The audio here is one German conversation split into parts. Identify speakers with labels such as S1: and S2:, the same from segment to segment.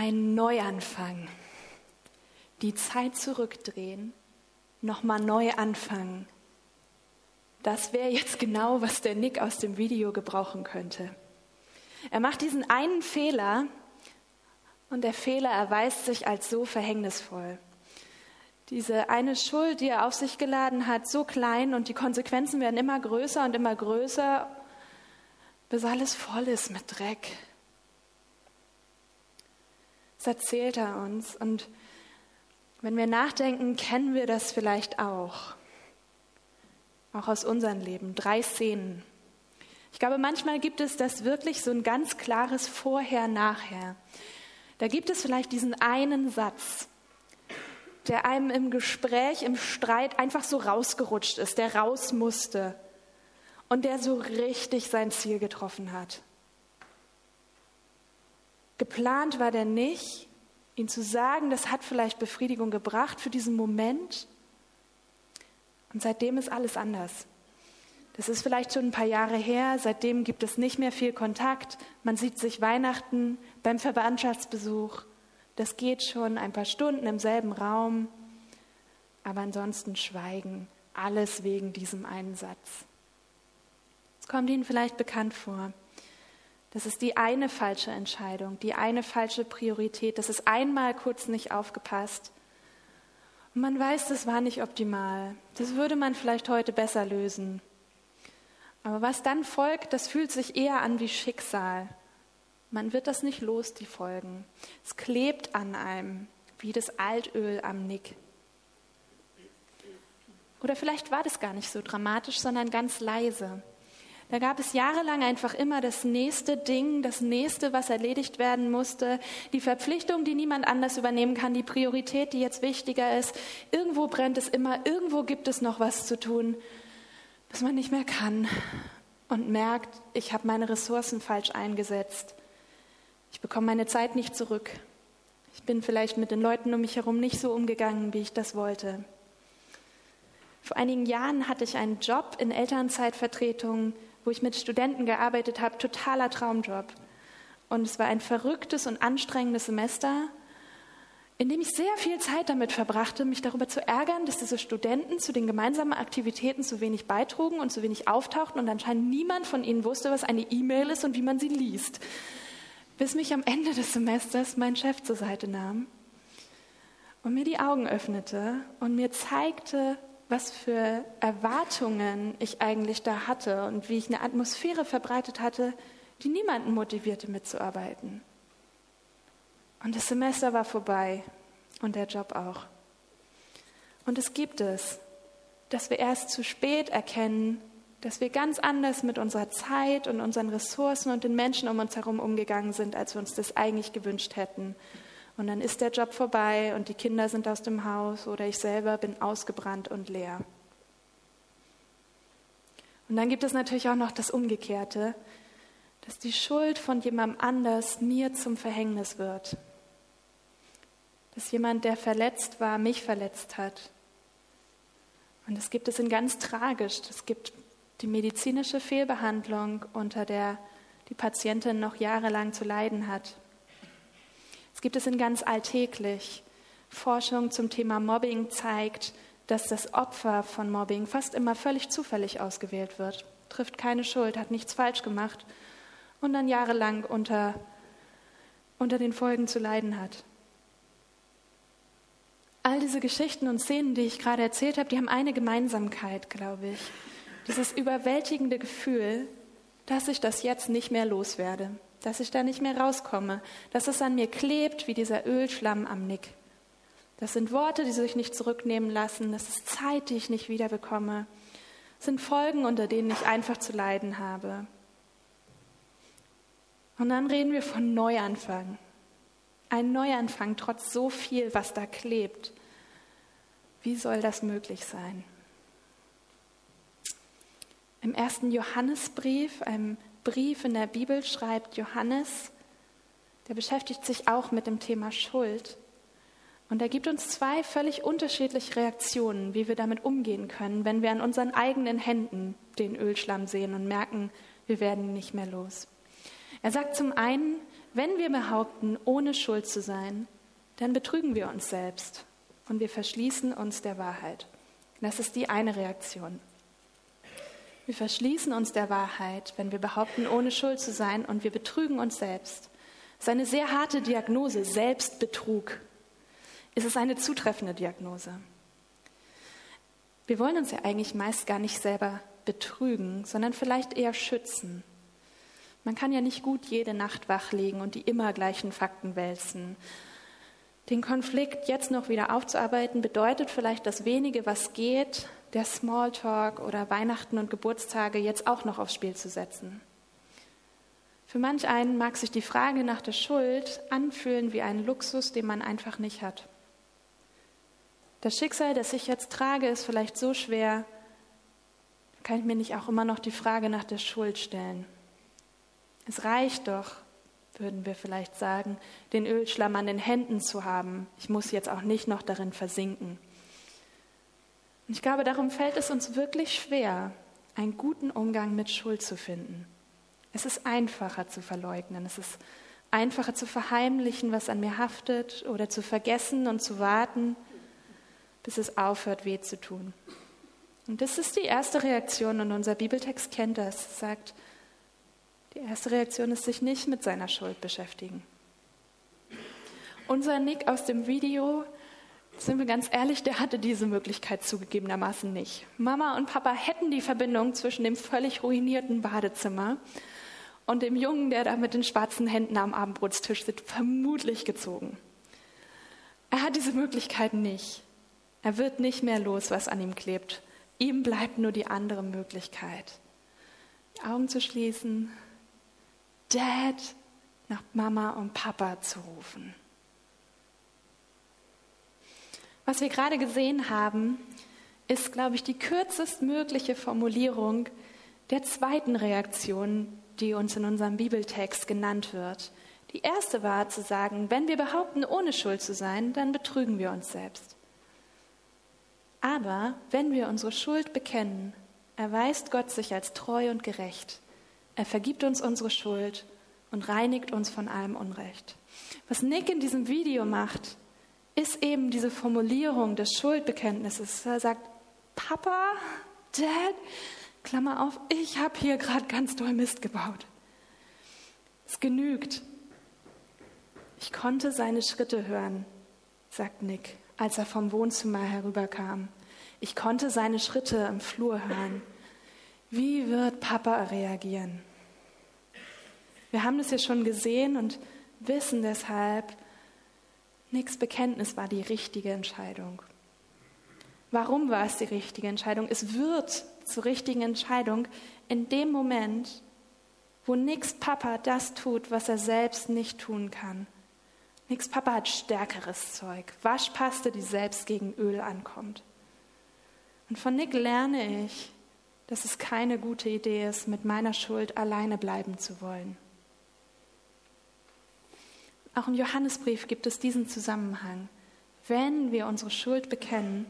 S1: Ein Neuanfang. Die Zeit zurückdrehen, nochmal neu anfangen. Das wäre jetzt genau, was der Nick aus dem Video gebrauchen könnte. Er macht diesen einen Fehler und der Fehler erweist sich als so verhängnisvoll. Diese eine Schuld, die er auf sich geladen hat, so klein und die Konsequenzen werden immer größer und immer größer, bis alles voll ist mit Dreck. Das erzählt er uns und wenn wir nachdenken, kennen wir das vielleicht auch. Auch aus unserem Leben. Drei Szenen. Ich glaube, manchmal gibt es das wirklich so ein ganz klares Vorher-Nachher. Da gibt es vielleicht diesen einen Satz, der einem im Gespräch, im Streit einfach so rausgerutscht ist, der raus musste und der so richtig sein Ziel getroffen hat. Geplant war der nicht, ihn zu sagen, das hat vielleicht Befriedigung gebracht für diesen Moment. Und seitdem ist alles anders. Das ist vielleicht schon ein paar Jahre her, seitdem gibt es nicht mehr viel Kontakt. Man sieht sich Weihnachten beim Verwandtschaftsbesuch. Das geht schon ein paar Stunden im selben Raum. Aber ansonsten schweigen. Alles wegen diesem einen Satz. Es kommt Ihnen vielleicht bekannt vor. Das ist die eine falsche Entscheidung, die eine falsche Priorität. Das ist einmal kurz nicht aufgepasst. Und man weiß, das war nicht optimal. Das würde man vielleicht heute besser lösen. Aber was dann folgt, das fühlt sich eher an wie Schicksal. Man wird das nicht los, die Folgen. Es klebt an einem, wie das Altöl am Nick. Oder vielleicht war das gar nicht so dramatisch, sondern ganz leise. Da gab es jahrelang einfach immer das nächste Ding, das nächste, was erledigt werden musste, die Verpflichtung, die niemand anders übernehmen kann, die Priorität, die jetzt wichtiger ist. Irgendwo brennt es immer, irgendwo gibt es noch was zu tun dass man nicht mehr kann und merkt, ich habe meine Ressourcen falsch eingesetzt. Ich bekomme meine Zeit nicht zurück. Ich bin vielleicht mit den Leuten um mich herum nicht so umgegangen, wie ich das wollte. Vor einigen Jahren hatte ich einen Job in Elternzeitvertretung, wo ich mit Studenten gearbeitet habe, totaler Traumjob. Und es war ein verrücktes und anstrengendes Semester in dem ich sehr viel Zeit damit verbrachte, mich darüber zu ärgern, dass diese Studenten zu den gemeinsamen Aktivitäten zu wenig beitrugen und zu wenig auftauchten und anscheinend niemand von ihnen wusste, was eine E-Mail ist und wie man sie liest. Bis mich am Ende des Semesters mein Chef zur Seite nahm und mir die Augen öffnete und mir zeigte, was für Erwartungen ich eigentlich da hatte und wie ich eine Atmosphäre verbreitet hatte, die niemanden motivierte mitzuarbeiten. Und das Semester war vorbei und der Job auch. Und es gibt es, dass wir erst zu spät erkennen, dass wir ganz anders mit unserer Zeit und unseren Ressourcen und den Menschen um uns herum umgegangen sind, als wir uns das eigentlich gewünscht hätten. Und dann ist der Job vorbei und die Kinder sind aus dem Haus oder ich selber bin ausgebrannt und leer. Und dann gibt es natürlich auch noch das Umgekehrte, dass die Schuld von jemandem anders mir zum Verhängnis wird dass jemand, der verletzt war, mich verletzt hat. Und es gibt es in ganz tragisch. Es gibt die medizinische Fehlbehandlung, unter der die Patientin noch jahrelang zu leiden hat. Es gibt es in ganz alltäglich. Forschung zum Thema Mobbing zeigt, dass das Opfer von Mobbing fast immer völlig zufällig ausgewählt wird, trifft keine Schuld, hat nichts falsch gemacht und dann jahrelang unter, unter den Folgen zu leiden hat. All diese Geschichten und Szenen, die ich gerade erzählt habe, die haben eine Gemeinsamkeit, glaube ich. Dieses überwältigende Gefühl, dass ich das jetzt nicht mehr loswerde, dass ich da nicht mehr rauskomme, dass es an mir klebt wie dieser Ölschlamm am Nick. Das sind Worte, die sich nicht zurücknehmen lassen, das ist Zeit, die ich nicht wiederbekomme. Das sind Folgen, unter denen ich einfach zu leiden habe. Und dann reden wir von Neuanfang. Ein Neuanfang trotz so viel, was da klebt. Wie soll das möglich sein? Im ersten Johannesbrief, einem Brief in der Bibel, schreibt Johannes, der beschäftigt sich auch mit dem Thema Schuld. Und er gibt uns zwei völlig unterschiedliche Reaktionen, wie wir damit umgehen können, wenn wir an unseren eigenen Händen den Ölschlamm sehen und merken, wir werden nicht mehr los. Er sagt zum einen, wenn wir behaupten, ohne Schuld zu sein, dann betrügen wir uns selbst und wir verschließen uns der Wahrheit. Das ist die eine Reaktion. Wir verschließen uns der Wahrheit, wenn wir behaupten, ohne Schuld zu sein und wir betrügen uns selbst. Das ist eine sehr harte Diagnose, Selbstbetrug. Es ist eine zutreffende Diagnose. Wir wollen uns ja eigentlich meist gar nicht selber betrügen, sondern vielleicht eher schützen. Man kann ja nicht gut jede Nacht wachlegen und die immer gleichen Fakten wälzen. Den Konflikt jetzt noch wieder aufzuarbeiten, bedeutet vielleicht das wenige, was geht, der Smalltalk oder Weihnachten und Geburtstage jetzt auch noch aufs Spiel zu setzen. Für manch einen mag sich die Frage nach der Schuld anfühlen wie ein Luxus, den man einfach nicht hat. Das Schicksal, das ich jetzt trage, ist vielleicht so schwer, kann ich mir nicht auch immer noch die Frage nach der Schuld stellen. Es reicht doch, würden wir vielleicht sagen, den Ölschlamm an den Händen zu haben. Ich muss jetzt auch nicht noch darin versinken. Und ich glaube, darum fällt es uns wirklich schwer, einen guten Umgang mit Schuld zu finden. Es ist einfacher zu verleugnen, es ist einfacher zu verheimlichen, was an mir haftet, oder zu vergessen und zu warten, bis es aufhört, weh zu tun. Und das ist die erste Reaktion, und unser Bibeltext kennt das, sagt, die erste Reaktion ist, sich nicht mit seiner Schuld beschäftigen. Unser Nick aus dem Video, sind wir ganz ehrlich, der hatte diese Möglichkeit zugegebenermaßen nicht. Mama und Papa hätten die Verbindung zwischen dem völlig ruinierten Badezimmer und dem Jungen, der da mit den schwarzen Händen am Abendbrotstisch sitzt, vermutlich gezogen. Er hat diese Möglichkeit nicht. Er wird nicht mehr los, was an ihm klebt. Ihm bleibt nur die andere Möglichkeit. Die Augen zu schließen, Dad nach Mama und Papa zu rufen. Was wir gerade gesehen haben, ist, glaube ich, die kürzestmögliche Formulierung der zweiten Reaktion, die uns in unserem Bibeltext genannt wird. Die erste war zu sagen, wenn wir behaupten, ohne Schuld zu sein, dann betrügen wir uns selbst. Aber wenn wir unsere Schuld bekennen, erweist Gott sich als treu und gerecht er vergibt uns unsere Schuld und reinigt uns von allem Unrecht. Was Nick in diesem Video macht, ist eben diese Formulierung des Schuldbekenntnisses. Er sagt, Papa, Dad, Klammer auf, ich habe hier gerade ganz doll Mist gebaut. Es genügt. Ich konnte seine Schritte hören, sagt Nick, als er vom Wohnzimmer herüberkam. Ich konnte seine Schritte im Flur hören. Wie wird Papa reagieren? Wir haben das ja schon gesehen und wissen deshalb, Nicks Bekenntnis war die richtige Entscheidung. Warum war es die richtige Entscheidung? Es wird zur richtigen Entscheidung in dem Moment, wo Nicks Papa das tut, was er selbst nicht tun kann. Nicks Papa hat stärkeres Zeug, Waschpaste, die selbst gegen Öl ankommt. Und von Nick lerne ich, dass es keine gute Idee ist, mit meiner Schuld alleine bleiben zu wollen. Auch im Johannesbrief gibt es diesen Zusammenhang. Wenn wir unsere Schuld bekennen,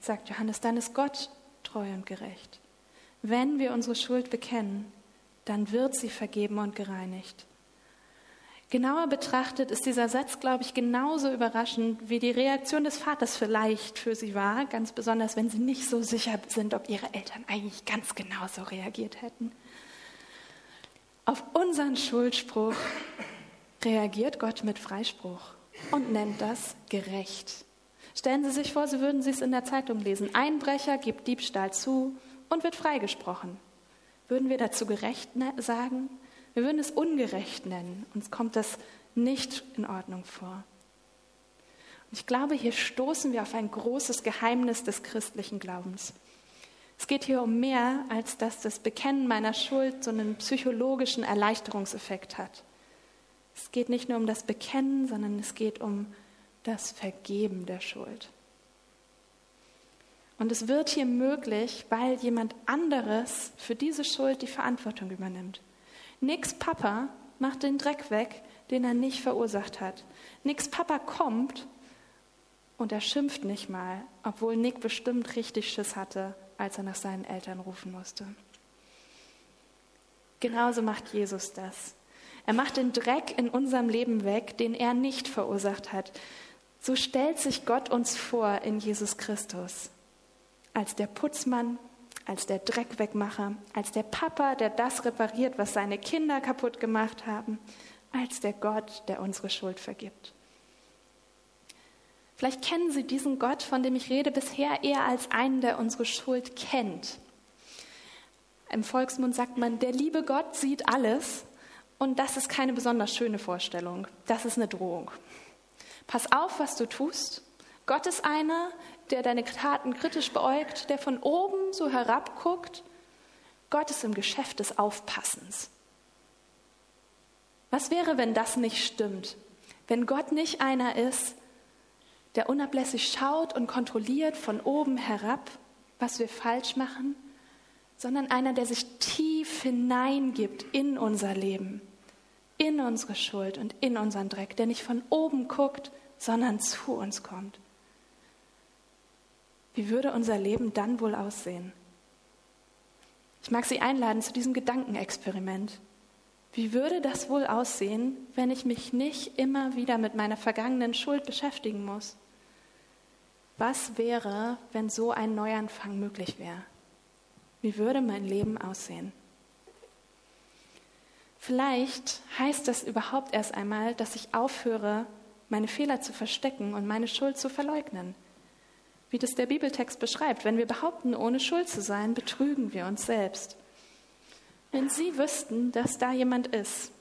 S1: sagt Johannes, dann ist Gott treu und gerecht. Wenn wir unsere Schuld bekennen, dann wird sie vergeben und gereinigt. Genauer betrachtet ist dieser Satz, glaube ich, genauso überraschend, wie die Reaktion des Vaters vielleicht für sie war, ganz besonders, wenn sie nicht so sicher sind, ob ihre Eltern eigentlich ganz genauso reagiert hätten. Auf unseren Schuldspruch reagiert Gott mit Freispruch und nennt das gerecht. Stellen Sie sich vor, Sie würden Sie es in der Zeitung lesen. Einbrecher gibt Diebstahl zu und wird freigesprochen. Würden wir dazu gerecht ne-, sagen? Wir würden es ungerecht nennen. Uns kommt das nicht in Ordnung vor. Und ich glaube, hier stoßen wir auf ein großes Geheimnis des christlichen Glaubens. Es geht hier um mehr, als dass das Bekennen meiner Schuld so einen psychologischen Erleichterungseffekt hat. Es geht nicht nur um das Bekennen, sondern es geht um das Vergeben der Schuld. Und es wird hier möglich, weil jemand anderes für diese Schuld die Verantwortung übernimmt. Nix Papa macht den Dreck weg, den er nicht verursacht hat. Nix Papa kommt und er schimpft nicht mal, obwohl Nick bestimmt richtig Schiss hatte, als er nach seinen Eltern rufen musste. Genauso macht Jesus das. Er macht den Dreck in unserem Leben weg, den er nicht verursacht hat. So stellt sich Gott uns vor in Jesus Christus. Als der Putzmann, als der Dreckwegmacher, als der Papa, der das repariert, was seine Kinder kaputt gemacht haben, als der Gott, der unsere Schuld vergibt. Vielleicht kennen Sie diesen Gott, von dem ich rede, bisher eher als einen, der unsere Schuld kennt. Im Volksmund sagt man, der liebe Gott sieht alles und das ist keine besonders schöne Vorstellung. Das ist eine Drohung. Pass auf, was du tust. Gott ist einer, der deine Taten kritisch beäugt, der von oben so herabguckt. Gott ist im Geschäft des Aufpassens. Was wäre, wenn das nicht stimmt? Wenn Gott nicht einer ist, der unablässig schaut und kontrolliert von oben herab, was wir falsch machen, sondern einer, der sich tief hineingibt in unser Leben, in unsere Schuld und in unseren Dreck, der nicht von oben guckt, sondern zu uns kommt. Wie würde unser Leben dann wohl aussehen? Ich mag Sie einladen zu diesem Gedankenexperiment. Wie würde das wohl aussehen, wenn ich mich nicht immer wieder mit meiner vergangenen Schuld beschäftigen muss? Was wäre, wenn so ein Neuanfang möglich wäre? Wie würde mein Leben aussehen? Vielleicht heißt das überhaupt erst einmal, dass ich aufhöre, meine Fehler zu verstecken und meine Schuld zu verleugnen. Wie das der Bibeltext beschreibt, wenn wir behaupten, ohne Schuld zu sein, betrügen wir uns selbst. Wenn Sie wüssten, dass da jemand ist,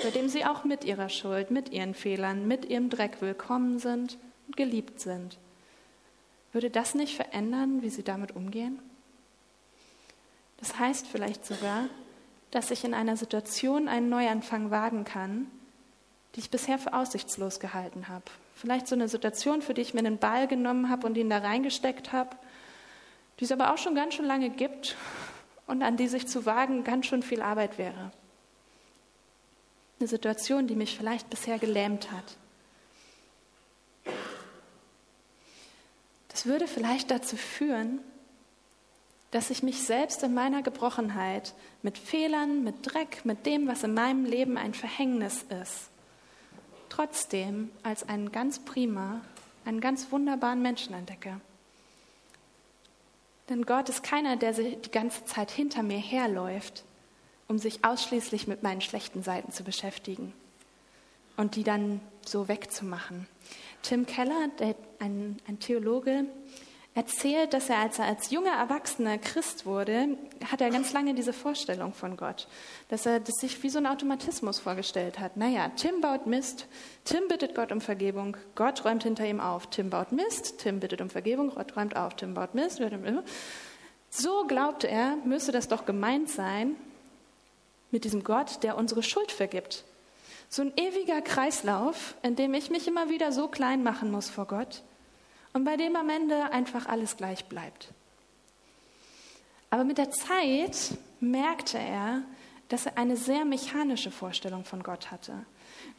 S1: bei dem Sie auch mit Ihrer Schuld, mit Ihren Fehlern, mit Ihrem Dreck willkommen sind und geliebt sind, würde das nicht verändern, wie Sie damit umgehen? Das heißt vielleicht sogar, dass ich in einer Situation einen Neuanfang wagen kann, die ich bisher für aussichtslos gehalten habe. Vielleicht so eine Situation, für die ich mir einen Ball genommen habe und ihn da reingesteckt habe, die es aber auch schon ganz schön lange gibt und an die sich zu wagen ganz schön viel Arbeit wäre. Eine Situation, die mich vielleicht bisher gelähmt hat. Das würde vielleicht dazu führen, dass ich mich selbst in meiner Gebrochenheit mit Fehlern, mit Dreck, mit dem, was in meinem Leben ein Verhängnis ist, trotzdem als einen ganz prima, einen ganz wunderbaren Menschen entdecke. Denn Gott ist keiner, der die ganze Zeit hinter mir herläuft, um sich ausschließlich mit meinen schlechten Seiten zu beschäftigen und die dann so wegzumachen. Tim Keller, der, ein, ein Theologe, erzählt, dass er, als er als junger Erwachsener Christ wurde, hat er ganz lange diese Vorstellung von Gott, dass er das sich wie so ein Automatismus vorgestellt hat. Naja, Tim baut Mist, Tim bittet Gott um Vergebung, Gott räumt hinter ihm auf. Tim baut Mist, Tim bittet um Vergebung, Gott räumt auf. Tim baut Mist. So glaubte er, müsste das doch gemeint sein mit diesem Gott, der unsere Schuld vergibt. So ein ewiger Kreislauf, in dem ich mich immer wieder so klein machen muss vor Gott und bei dem am Ende einfach alles gleich bleibt. Aber mit der Zeit merkte er, dass er eine sehr mechanische Vorstellung von Gott hatte.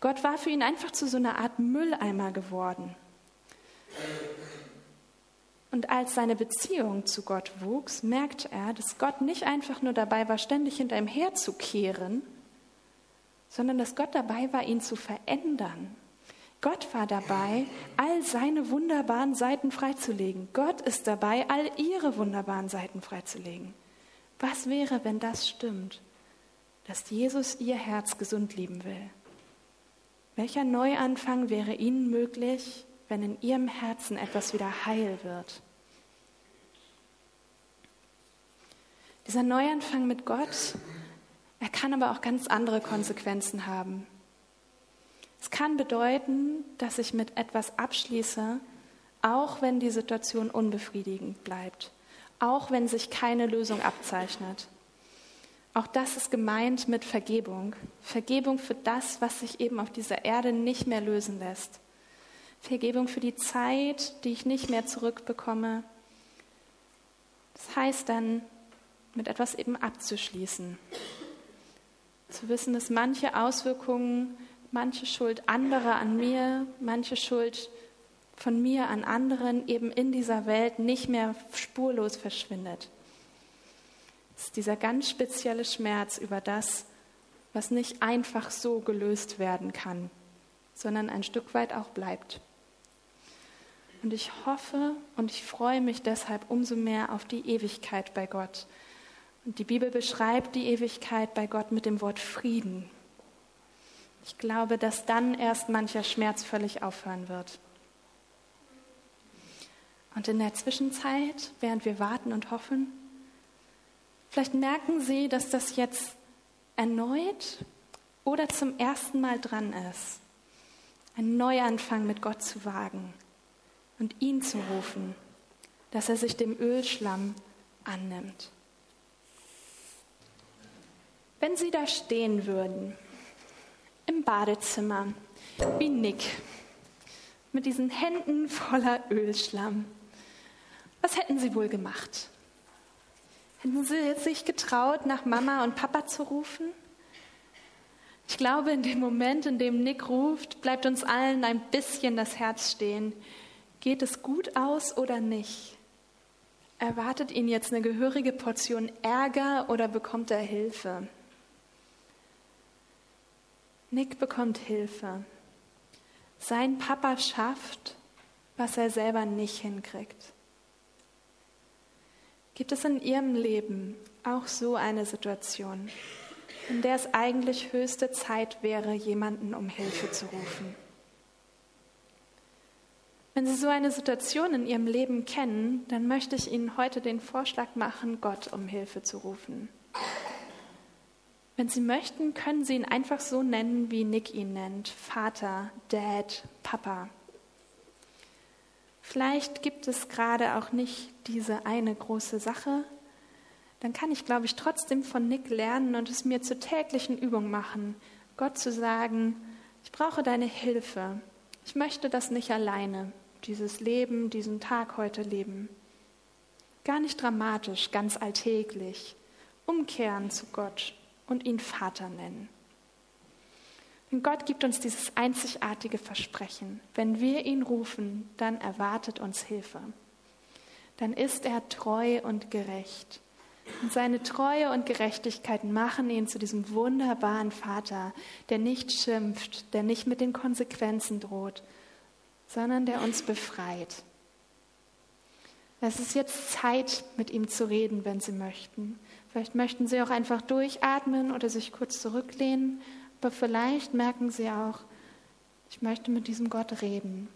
S1: Gott war für ihn einfach zu so einer Art Mülleimer geworden. Und als seine Beziehung zu Gott wuchs, merkte er, dass Gott nicht einfach nur dabei war, ständig hinter ihm herzukehren, sondern dass Gott dabei war, ihn zu verändern Gott war dabei, all seine wunderbaren Seiten freizulegen. Gott ist dabei, all ihre wunderbaren Seiten freizulegen. Was wäre, wenn das stimmt, dass Jesus ihr Herz gesund lieben will? Welcher Neuanfang wäre Ihnen möglich, wenn in Ihrem Herzen etwas wieder heil wird? Dieser Neuanfang mit Gott, er kann aber auch ganz andere Konsequenzen haben. Es kann bedeuten, dass ich mit etwas abschließe, auch wenn die Situation unbefriedigend bleibt, auch wenn sich keine Lösung abzeichnet. Auch das ist gemeint mit Vergebung. Vergebung für das, was sich eben auf dieser Erde nicht mehr lösen lässt. Vergebung für die Zeit, die ich nicht mehr zurückbekomme. Das heißt dann, mit etwas eben abzuschließen. Zu wissen, dass manche Auswirkungen manche Schuld anderer an mir, manche Schuld von mir an anderen eben in dieser Welt nicht mehr spurlos verschwindet. Es ist dieser ganz spezielle Schmerz über das, was nicht einfach so gelöst werden kann, sondern ein Stück weit auch bleibt. Und ich hoffe und ich freue mich deshalb umso mehr auf die Ewigkeit bei Gott. Und die Bibel beschreibt die Ewigkeit bei Gott mit dem Wort Frieden. Ich glaube, dass dann erst mancher Schmerz völlig aufhören wird. Und in der Zwischenzeit, während wir warten und hoffen, vielleicht merken Sie, dass das jetzt erneut oder zum ersten Mal dran ist, einen Neuanfang mit Gott zu wagen und ihn zu rufen, dass er sich dem Ölschlamm annimmt. Wenn Sie da stehen würden, im Badezimmer, wie Nick, mit diesen Händen voller Ölschlamm, was hätten Sie wohl gemacht? Hätten Sie sich getraut, nach Mama und Papa zu rufen? Ich glaube, in dem Moment, in dem Nick ruft, bleibt uns allen ein bisschen das Herz stehen. Geht es gut aus oder nicht? Erwartet ihn jetzt eine gehörige Portion Ärger oder bekommt er Hilfe? Nick bekommt Hilfe. Sein Papa schafft, was er selber nicht hinkriegt. Gibt es in Ihrem Leben auch so eine Situation, in der es eigentlich höchste Zeit wäre, jemanden um Hilfe zu rufen? Wenn Sie so eine Situation in Ihrem Leben kennen, dann möchte ich Ihnen heute den Vorschlag machen, Gott um Hilfe zu rufen. Wenn Sie möchten, können Sie ihn einfach so nennen, wie Nick ihn nennt. Vater, Dad, Papa. Vielleicht gibt es gerade auch nicht diese eine große Sache. Dann kann ich, glaube ich, trotzdem von Nick lernen und es mir zur täglichen Übung machen, Gott zu sagen, ich brauche deine Hilfe. Ich möchte das nicht alleine dieses Leben, diesen Tag heute leben. Gar nicht dramatisch, ganz alltäglich. Umkehren zu Gott und ihn Vater nennen. Und Gott gibt uns dieses einzigartige Versprechen. Wenn wir ihn rufen, dann erwartet uns Hilfe. Dann ist er treu und gerecht. Und seine Treue und Gerechtigkeit machen ihn zu diesem wunderbaren Vater, der nicht schimpft, der nicht mit den Konsequenzen droht, sondern der uns befreit. Es ist jetzt Zeit, mit ihm zu reden, wenn Sie möchten. Vielleicht möchten Sie auch einfach durchatmen oder sich kurz zurücklehnen, aber vielleicht merken Sie auch, ich möchte mit diesem Gott reden.